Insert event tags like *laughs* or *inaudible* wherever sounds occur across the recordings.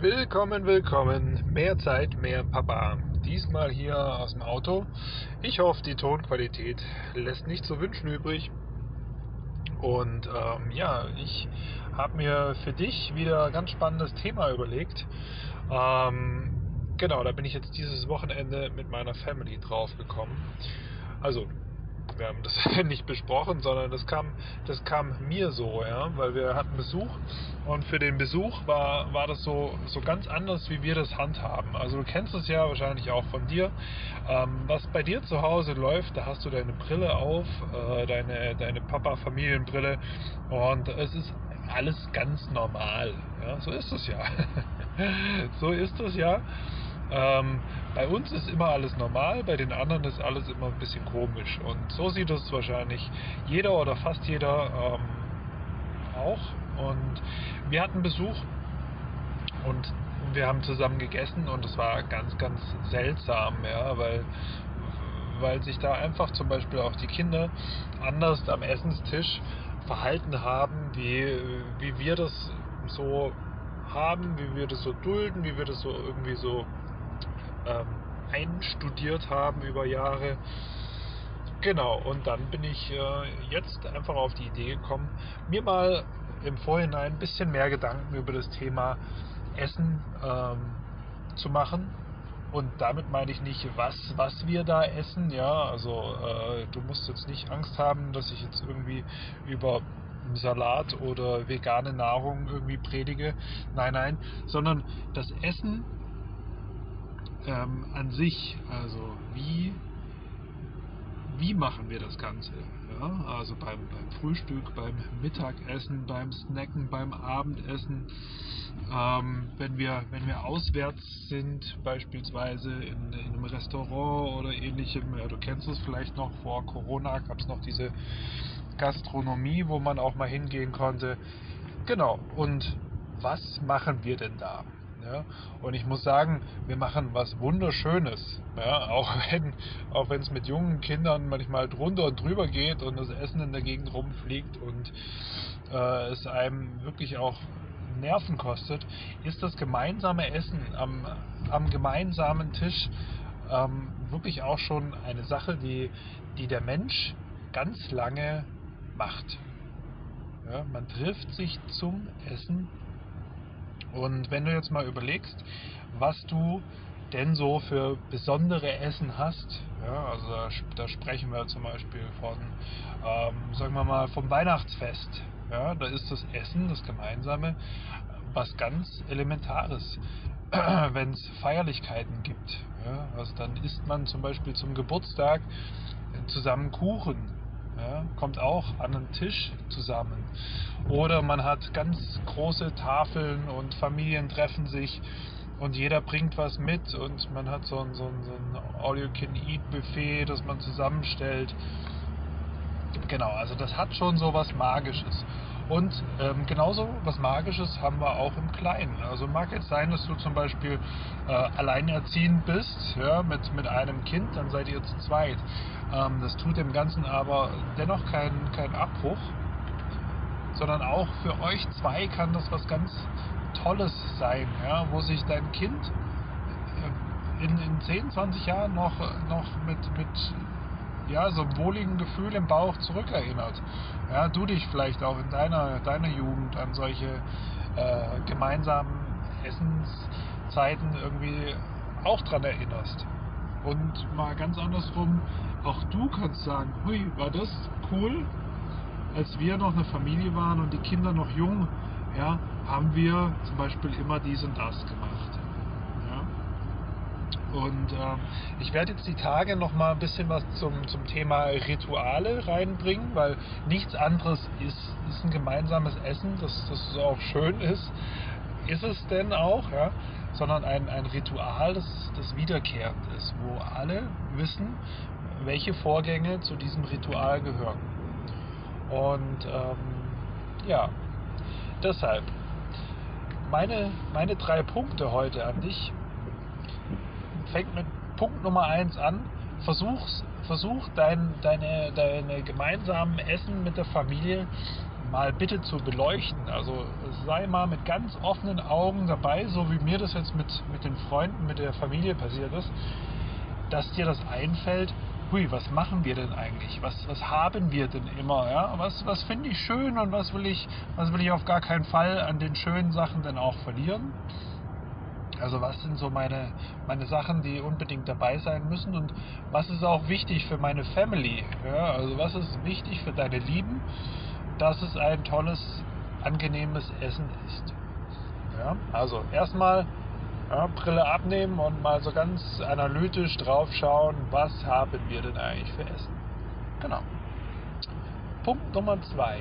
Willkommen, willkommen. Mehr Zeit, mehr Papa. Diesmal hier aus dem Auto. Ich hoffe, die Tonqualität lässt nicht zu wünschen übrig. Und ähm, ja, ich habe mir für dich wieder ein ganz spannendes Thema überlegt. Ähm, genau, da bin ich jetzt dieses Wochenende mit meiner Family drauf gekommen. Also *laughs* wir haben das nicht besprochen, sondern das kam, das kam mir so, ja, weil wir hatten Besuch und für den Besuch war, war das so, so ganz anders, wie wir das handhaben. Also du kennst es ja wahrscheinlich auch von dir. Ähm, was bei dir zu Hause läuft, da hast du deine Brille auf, äh, deine, deine Papa-Familienbrille und es ist alles ganz normal. Ja, so ist es ja. *laughs* so ist es ja. Ähm, bei uns ist immer alles normal, bei den anderen ist alles immer ein bisschen komisch. Und so sieht es wahrscheinlich jeder oder fast jeder ähm, auch. Und wir hatten Besuch und wir haben zusammen gegessen und es war ganz, ganz seltsam, ja, weil, weil sich da einfach zum Beispiel auch die Kinder anders am Essenstisch verhalten haben, wie, wie wir das so haben, wie wir das so dulden, wie wir das so irgendwie so ähm, einstudiert haben über Jahre. Genau, und dann bin ich äh, jetzt einfach auf die Idee gekommen, mir mal im Vorhinein ein bisschen mehr Gedanken über das Thema Essen ähm, zu machen. Und damit meine ich nicht, was, was wir da essen, ja, also äh, du musst jetzt nicht Angst haben, dass ich jetzt irgendwie über Salat oder vegane Nahrung irgendwie predige. Nein, nein, sondern das Essen ähm, an sich, also wie, wie machen wir das Ganze? Ja? Also beim, beim Frühstück, beim Mittagessen, beim Snacken, beim Abendessen, ähm, wenn, wir, wenn wir auswärts sind, beispielsweise in, in einem Restaurant oder ähnlichem, ja, du kennst es vielleicht noch, vor Corona gab es noch diese Gastronomie, wo man auch mal hingehen konnte. Genau, und was machen wir denn da? Ja? Und ich muss sagen, wir machen was Wunderschönes. Ja? Auch *laughs* wenn auch es mit jungen Kindern manchmal drunter und drüber geht und das Essen in der Gegend rumfliegt und äh, es einem wirklich auch Nerven kostet, ist das gemeinsame Essen am, am gemeinsamen Tisch ähm, wirklich auch schon eine Sache, die, die der Mensch ganz lange macht. Ja, man trifft sich zum Essen und wenn du jetzt mal überlegst, was du denn so für besondere Essen hast, ja, also da, sprechen wir zum Beispiel von, ähm, sagen wir mal, vom Weihnachtsfest. Ja, da ist das Essen, das Gemeinsame, was ganz Elementares. *clears throat* Wenn es Feierlichkeiten gibt, ja, also dann isst man zum Beispiel zum Geburtstag zusammen Kuchen ja, kommt auch an einen Tisch zusammen. Oder man hat ganz große Tafeln und Familien treffen sich und jeder bringt was mit und man hat so ein, so ein, so ein All-You-Can-Eat-Buffet, das man zusammenstellt. Genau, also das hat schon so was Magisches. Und ähm, genauso was Magisches haben wir auch im Kleinen. Also mag jetzt sein, dass du zum Beispiel äh, alleinerziehend bist, ja, mit, mit einem Kind, dann seid ihr zu zweit. Ähm, das tut dem Ganzen aber dennoch keinen kein Abbruch, sondern auch für euch zwei kann das was ganz Tolles sein, ja, wo sich dein Kind äh, in, in 10, 20 Jahren noch, noch mit, mit ja, so einem wohligen Gefühl im Bauch zurückerinnert. Ja, du dich vielleicht auch in deiner, deiner Jugend an solche äh, gemeinsamen Essenszeiten irgendwie auch dran erinnerst. Und mal ganz andersrum, auch du kannst sagen, hui, war das cool, als wir noch eine Familie waren und die Kinder noch jung, ja, haben wir zum Beispiel immer dies und das gemacht. Und ähm, ich werde jetzt die Tage noch mal ein bisschen was zum, zum Thema Rituale reinbringen, weil nichts anderes ist, ist ein gemeinsames Essen, das, das auch schön ist. Ist es denn auch, ja? Sondern ein, ein Ritual, das, das wiederkehrend ist, wo alle wissen, welche Vorgänge zu diesem Ritual gehören. Und ähm, ja, deshalb meine, meine drei Punkte heute an dich fängt mit Punkt Nummer 1 an. Versuch's, versuch dein, deine, deine gemeinsamen Essen mit der Familie mal bitte zu beleuchten. Also sei mal mit ganz offenen Augen dabei, so wie mir das jetzt mit, mit den Freunden, mit der Familie passiert ist, dass dir das einfällt, hui, was machen wir denn eigentlich? Was, was haben wir denn immer? Ja? Was, was finde ich schön und was will ich, was will ich auf gar keinen Fall an den schönen Sachen denn auch verlieren? Also was sind so meine, meine Sachen, die unbedingt dabei sein müssen und was ist auch wichtig für meine Family? Ja? Also was ist wichtig für deine Lieben, dass es ein tolles, angenehmes Essen ist. Ja? Also erstmal ja, Brille abnehmen und mal so ganz analytisch drauf schauen, was haben wir denn eigentlich für Essen. Genau. Punkt Nummer zwei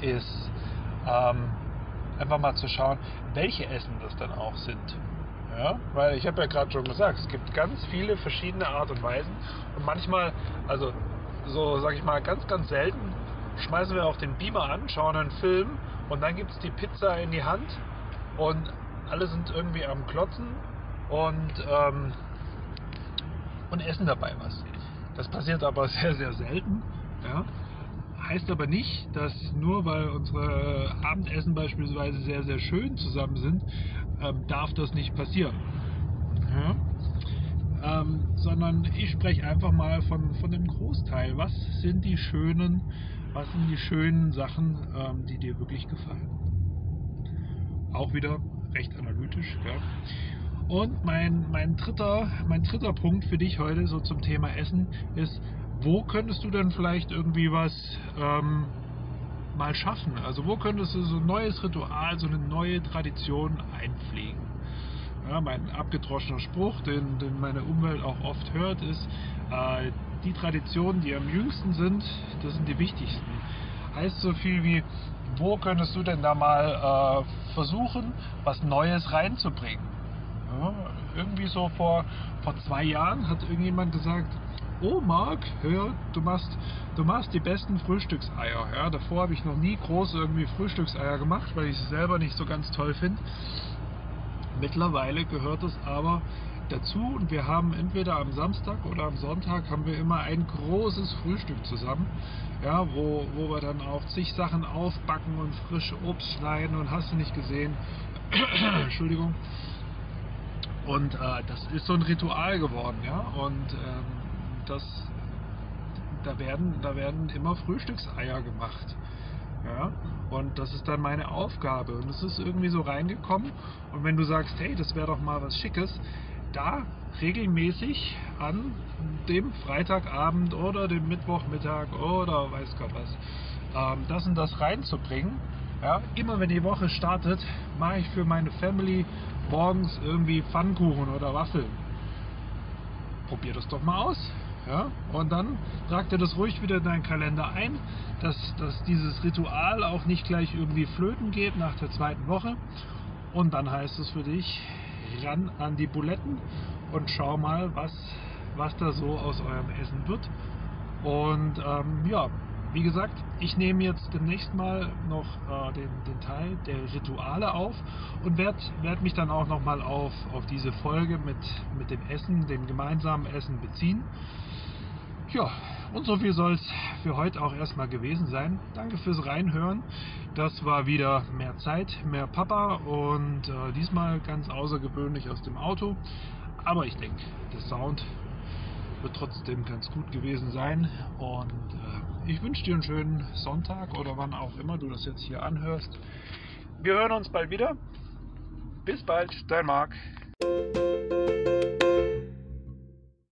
ist ähm, einfach mal zu schauen, welche Essen das dann auch sind. Ja, weil ich habe ja gerade schon gesagt, es gibt ganz viele verschiedene Art und Weisen und manchmal, also so sage ich mal, ganz, ganz selten schmeißen wir auch den Beamer an, schauen einen Film und dann gibt es die Pizza in die Hand und alle sind irgendwie am Klotzen und, ähm, und essen dabei was. Das passiert aber *laughs* sehr, sehr selten. Ja. Heißt aber nicht, dass nur weil unsere Abendessen beispielsweise sehr, sehr schön zusammen sind, ähm, darf das nicht passieren. Ja. Ähm, sondern ich spreche einfach mal von, von dem Großteil. Was sind die schönen, was sind die schönen Sachen, ähm, die dir wirklich gefallen? Auch wieder recht analytisch. Ja. Und mein, mein, dritter, mein dritter Punkt für dich heute so zum Thema Essen ist, wo könntest du denn vielleicht irgendwie was ähm, mal schaffen? Also wo könntest du so ein neues Ritual, so eine neue Tradition einpflegen? Ja, mein abgedroschener Spruch, den, den meine Umwelt auch oft hört, ist, äh, die Traditionen, die am jüngsten sind, das sind die wichtigsten. Heißt so viel wie, wo könntest du denn da mal äh, versuchen, was Neues reinzubringen? Ja, irgendwie so vor, vor zwei Jahren hat irgendjemand gesagt, oh Marc, hör, du machst, du machst die besten Frühstückseier. Ja, davor habe ich noch nie groß irgendwie Frühstückseier gemacht, weil ich sie selber nicht so ganz toll finde. Mittlerweile gehört es aber dazu und wir haben entweder am Samstag oder am Sonntag haben wir immer ein großes Frühstück zusammen, ja, wo, wo wir dann auch zig Sachen aufbacken und frische Obst schneiden und hast du nicht gesehen. *coughs* Entschuldigung. Und äh, das ist so ein Ritual geworden, ja. Und ähm, das, da werden, da werden immer Frühstückseier gemacht. Ja, und das ist dann meine Aufgabe. Und es ist irgendwie so reingekommen. Und wenn du sagst, hey, das wäre doch mal was Schickes, da regelmäßig an dem Freitagabend oder dem Mittwochmittag oder weiß Gott was, ähm, das und das reinzubringen. Ja, immer wenn die Woche startet, mache ich für meine Family morgens irgendwie Pfannkuchen oder Waffeln. Probier das doch mal aus. Ja? Und dann trag dir das ruhig wieder in deinen Kalender ein, dass, dass dieses Ritual auch nicht gleich irgendwie flöten geht nach der zweiten Woche. Und dann heißt es für dich, ran an die Buletten und schau mal, was, was da so aus eurem Essen wird. Und ähm, ja, wie gesagt, ich nehme jetzt demnächst mal noch äh, den, den, Teil der Rituale auf und werde werd mich dann auch nochmal auf, auf diese Folge mit, mit dem Essen, dem gemeinsamen Essen beziehen. Ja, und so viel soll es für heute auch erstmal gewesen sein. Danke fürs Reinhören. Das war wieder mehr Zeit, mehr Papa und äh, diesmal ganz außergewöhnlich aus dem Auto. Aber ich denke, der Sound wird trotzdem ganz gut gewesen sein. Und äh, ich wünsche dir einen schönen Sonntag oder wann auch immer du das jetzt hier anhörst. Wir hören uns bald wieder. Bis bald, dein Marc.